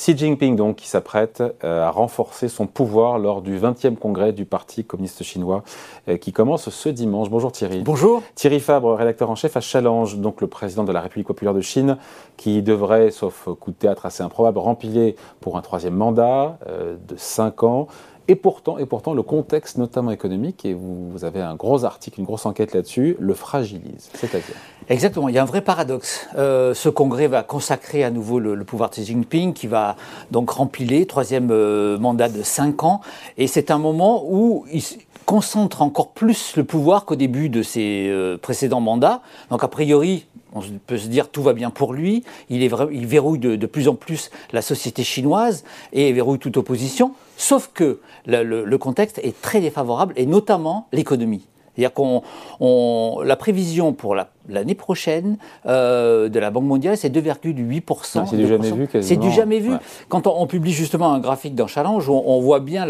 Xi Jinping, donc, qui s'apprête euh, à renforcer son pouvoir lors du 20e congrès du Parti communiste chinois, euh, qui commence ce dimanche. Bonjour Thierry. Bonjour. Thierry Fabre, rédacteur en chef à Challenge, donc le président de la République populaire de Chine, qui devrait, sauf coup de théâtre assez improbable, remplir pour un troisième mandat euh, de 5 ans. Et pourtant, le contexte, notamment économique, et vous, avez un gros article, une grosse enquête là-dessus, le fragilise. C'est-à-dire Exactement, il y a un vrai paradoxe. Euh, ce congrès va consacrer à nouveau le, pouvoir de Xi Jinping, qui va donc remplir troisième euh, mandat de cinq ans. Et c'est un moment où il concentre encore plus le pouvoir qu'au début de ses euh, précédents mandats. Donc a priori, on peut se dire tout va bien pour lui. Il, est il verrouille de, plus en plus la société chinoise et verrouille toute opposition. Sauf que le, contexte est très défavorable et notamment l'économie. C'est-à-dire qu'on la prévision pour l'année prochaine euh, de la Banque mondiale, c'est 2,8%. C'est du jamais vu C'est du jamais vu. Quand on, publie justement un graphique dans Challenge, on, on voit bien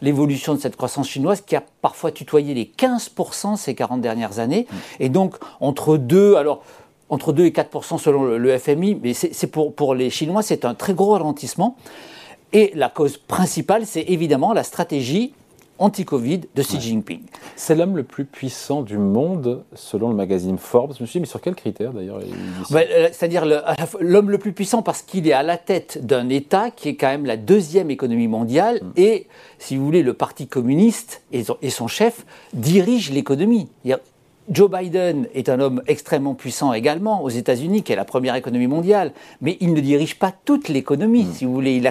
l'évolution de cette croissance chinoise qui a parfois tutoyé les 15% ces 40 dernières années. Mm. Et donc, entre deux, alors entre 2 et 4% selon le, FMI, mais c'est pour, pour les Chinois, c'est un très gros ralentissement. Et la cause principale, c'est évidemment la stratégie anti-Covid de Xi Jinping. C'est l'homme le plus puissant du monde, selon le magazine Forbes. Je me suis dit, mais sur quels critères d'ailleurs euh, C'est-à-dire l'homme le plus puissant parce qu'il est à la tête d'un État qui est quand même la deuxième économie mondiale mm. et, si vous voulez, le Parti communiste et son chef dirigent l'économie. Joe Biden est un homme extrêmement puissant également aux États-Unis, qui est la première économie mondiale, mais il ne dirige pas toute l'économie, mm. si vous voulez.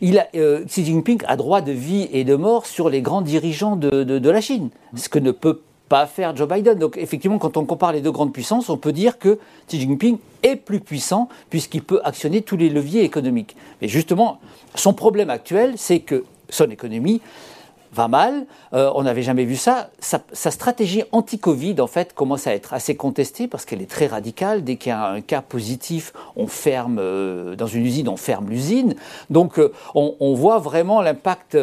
Il, a, euh, Xi Jinping a droit de vie et de mort sur les grands dirigeants de, la Chine, mm. ce que ne peut pas faire Joe Biden. Donc effectivement, quand on compare les deux grandes puissances, on peut dire que Xi Jinping est plus puissant puisqu'il peut actionner tous les leviers économiques. Mais justement, son problème actuel, c'est que son économie va mal. Euh, on n'avait jamais vu ça. Sa, stratégie anti-Covid, en fait, commence à être assez contestée parce qu'elle est très radicale. Dès qu'il y a un cas positif, on ferme, euh, dans une usine, on ferme l'usine. Donc, euh, on, voit vraiment l'impact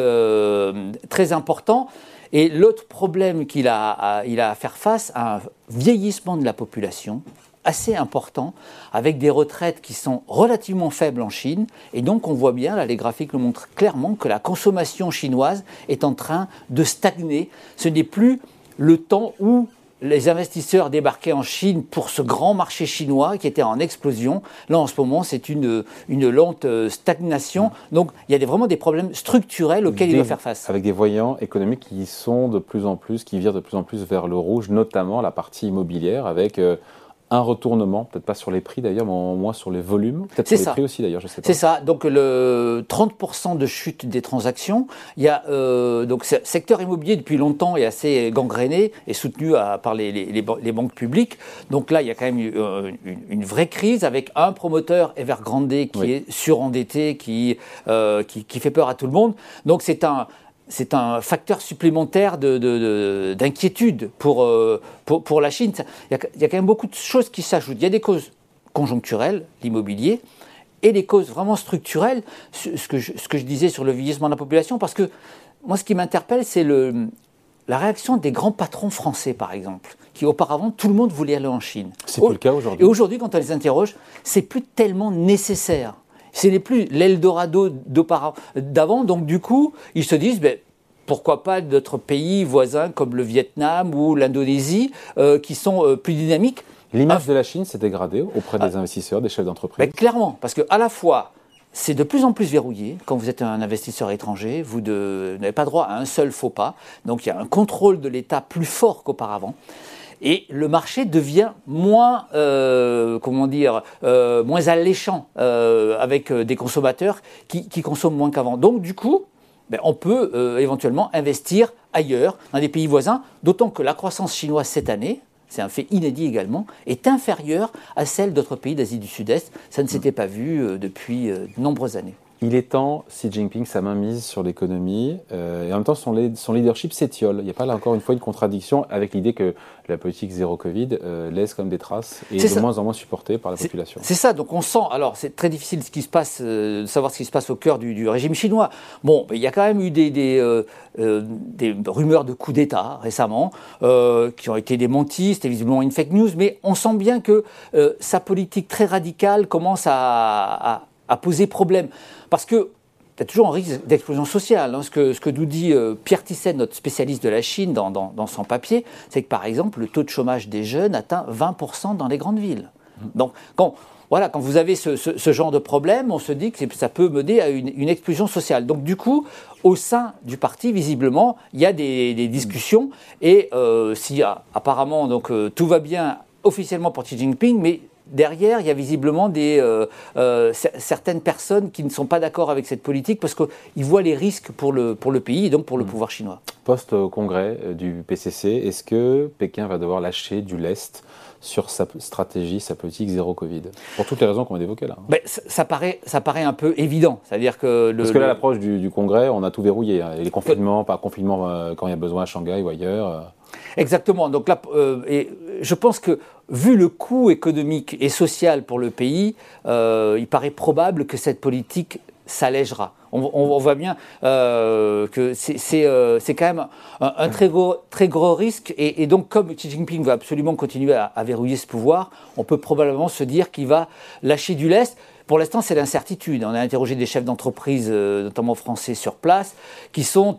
très important. Et l'autre problème qu'il a, il a à faire face à un vieillissement de la population assez important, avec des retraites qui sont relativement faibles en Chine. Et donc on voit bien, là les graphiques le montrent clairement, que la consommation chinoise est en train de stagner. Ce n'est plus le temps où les investisseurs débarquaient en Chine pour ce grand marché chinois qui était en explosion. Là, en ce moment, c'est une, une lente euh, stagnation. Donc, il y a vraiment des problèmes structurels auxquels il doit faire face. Avec des voyants économiques qui sont de plus en plus, qui virent de plus en plus vers le rouge, notamment la partie immobilière, avec euh, un retournement, peut-être pas sur les prix d'ailleurs, mais au moins sur les volumes, peut-être sur les prix aussi d'ailleurs, je sais pas. C'est ça, donc le 30% de chute des transactions, il y a euh, donc secteur immobilier depuis longtemps est assez gangréné et soutenu par les, les, banques publiques, donc là il y a quand même euh, une, une, vraie crise avec un promoteur Evergrande qui est surendetté, qui, euh, qui, qui fait peur à tout le monde, donc c'est un c'est un facteur supplémentaire d'inquiétude euh, pour, pour, la Chine. Il y, a, quand même beaucoup de choses qui s'ajoutent. Il y a des causes conjoncturelles, l'immobilier, et des causes vraiment structurelles, ce que, je, ce que je disais sur le vieillissement de la population, parce que moi, ce qui m'interpelle, c'est la réaction des grands patrons français, par exemple, qui auparavant, tout le monde voulait aller en Chine. C'est plus le cas aujourd'hui. Et aujourd'hui, quand on les interroge, c'est plus tellement nécessaire. Ce n'est plus l'Eldorado d'avant, donc du coup, ils se disent, ben, pourquoi pas d'autres pays voisins comme le Vietnam ou l'Indonésie, euh, qui sont euh, plus dynamiques. L'image de la Chine s'est dégradée auprès des ah. investisseurs, des chefs d'entreprise ben, Clairement, parce que à la fois, c'est de plus en plus verrouillé. Quand vous êtes un investisseur étranger, vous n'avez pas droit à un seul faux pas. Donc il y a un contrôle de l'État plus fort qu'auparavant et le marché devient moins, euh, comment dire, euh, moins alléchant euh, avec des consommateurs qui, consomment moins qu'avant. Donc du coup, ben, on peut éventuellement investir ailleurs, dans des pays voisins, d'autant que la croissance chinoise cette année, c'est un fait inédit également, est inférieure à celle d'autres pays d'Asie du Sud-Est. Ça ne s'était pas vu depuis de nombreuses années. Il est temps, Xi Jinping, sa main mise sur l'économie, euh, et en même temps son, son leadership s'étiole. Il n'y a pas là encore une fois une contradiction avec l'idée que la politique zéro Covid euh, laisse comme des traces et est, de moins en moins supportée par la population. C'est ça, donc on sent, alors c'est très difficile ce qui se passe, euh, de savoir ce qui se passe au cœur du, régime chinois. Bon, il y a quand même eu des, des, des rumeurs de coup d'État récemment qui ont été démenties, c'était visiblement une fake news, mais on sent bien que sa politique très radicale commence à à poser problème. Parce que tu as toujours un risque d'explosion sociale. Hein. Ce, que, ce, que, nous dit euh, Pierre Thyssen, notre spécialiste de la Chine, dans, dans, son papier, c'est que par exemple, le taux de chômage des jeunes atteint 20% dans les grandes villes. Donc, quand, voilà, quand vous avez ce, ce, genre de problème, on se dit que ça peut mener à une, une, explosion sociale. Donc, du coup, au sein du parti, visiblement, il y a des, des discussions. Et euh, si apparemment donc, euh, tout va bien officiellement pour Xi Jinping, mais derrière, il y a visiblement des, euh, euh, certaines personnes qui ne sont pas d'accord avec cette politique parce qu'ils voient les risques pour le, pour le pays et donc pour le mm. pouvoir chinois. Post-congrès euh, du PCC, est-ce que Pékin va devoir lâcher du lest sur sa stratégie, sa politique zéro Covid? Pour toutes les raisons qu'on a évoquées là. Hein. Ben, ça, paraît, ça paraît un peu évident. C'est-à-dire que le, Parce que là, l'approche du, Congrès, on a tout verrouillé. Hein. Les confinements, pas confinement quand il y a besoin à Shanghai ou ailleurs. Exactement. Donc là, et je pense que vu le coût économique et social pour le pays, euh, il paraît probable que cette politique s'allègera. On, voit bien euh, que euh, c'est quand même un, très, gros, très gros risque. Et, donc, comme Xi Jinping va absolument continuer à, verrouiller ce pouvoir, on peut probablement se dire qu'il va lâcher du lest. Pour l'instant, c'est l'incertitude. On a interrogé des chefs d'entreprise, notamment français, sur place, qui sont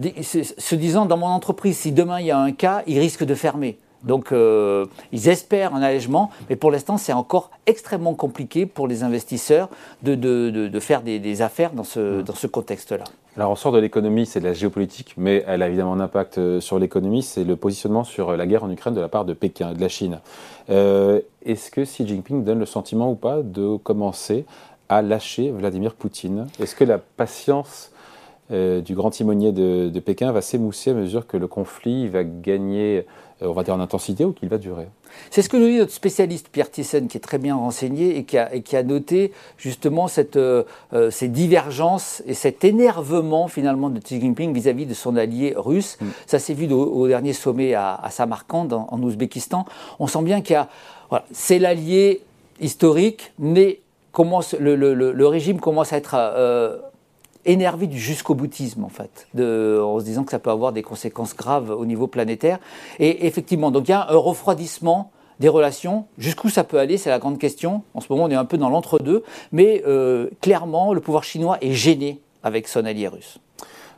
se disant dans mon entreprise, si demain il y a un cas, il risque de fermer. Donc euh, ils espèrent un allègement, mais pour l'instant c'est encore extrêmement compliqué pour les investisseurs de, de, faire des, affaires dans ce, dans ce contexte-là. Alors on sort de l'économie, c'est de la géopolitique, mais elle a évidemment un impact euh, sur l'économie, c'est le positionnement sur euh, la guerre en Ukraine de la part de Pékin, de la Chine. Est-ce que Xi Jinping donne le sentiment ou pas de commencer à lâcher Vladimir Poutine? Est-ce que la patience du grand timonier de, de Pékin va s'émousser à mesure que le conflit va gagner euh, on va dire en intensité ou qu'il va durer C'est ce que nous dit notre spécialiste Pierre Thyssen, qui est très bien renseigné et qui a, noté justement cette, euh, euh, ces divergences et cet énervement finalement de Xi Jinping vis-à-vis de son allié russe. Mm. Ça s'est vu au, dernier sommet à, Samarkand, en, Ouzbékistan. On sent bien qu'il y a. Voilà, c'est l'allié historique, mais commence, le, le, régime commence à être énervé du jusqu'au boutisme en fait, de, en se disant que ça peut avoir des conséquences graves au niveau planétaire. Et effectivement, donc il y a un refroidissement des relations. Jusqu'où ça peut aller, c'est la grande question. En ce moment, on est un peu dans l'entre-deux, mais euh, clairement, le pouvoir chinois est gêné avec son allié russe.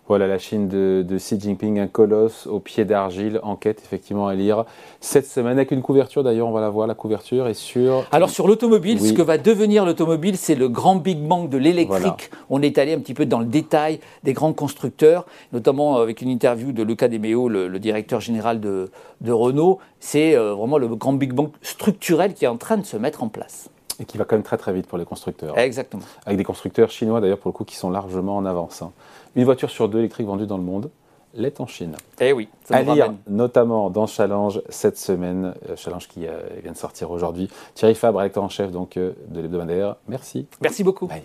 Voilà la Chine de, Xi Jinping, un colosse au pied d'argile, enquête effectivement à lire cette semaine avec une couverture d'ailleurs, on va la voir, la couverture est sur... Alors sur l'automobile, ce que va devenir l'automobile, c'est le grand big bang de l'électrique. On est allé un petit peu dans le détail des grands constructeurs, notamment avec une interview de Luca De Meo, le, directeur général de, Renault. C'est euh, vraiment le grand big bang structurel qui est en train de se mettre en place. Et qui va quand même très très vite pour les constructeurs. Exactement. Avec des constructeurs chinois d'ailleurs pour le coup qui sont largement en avance. Hein. Une voiture sur deux électrique vendue dans le monde l'est en Chine. Eh oui, ça à lire notamment dans Challenge cette semaine, euh, Challenge qui euh, vient de sortir aujourd'hui. Thierry Fabre, rédacteur en chef donc, euh, de l'hebdomadaire. Merci. Merci beaucoup. Bye.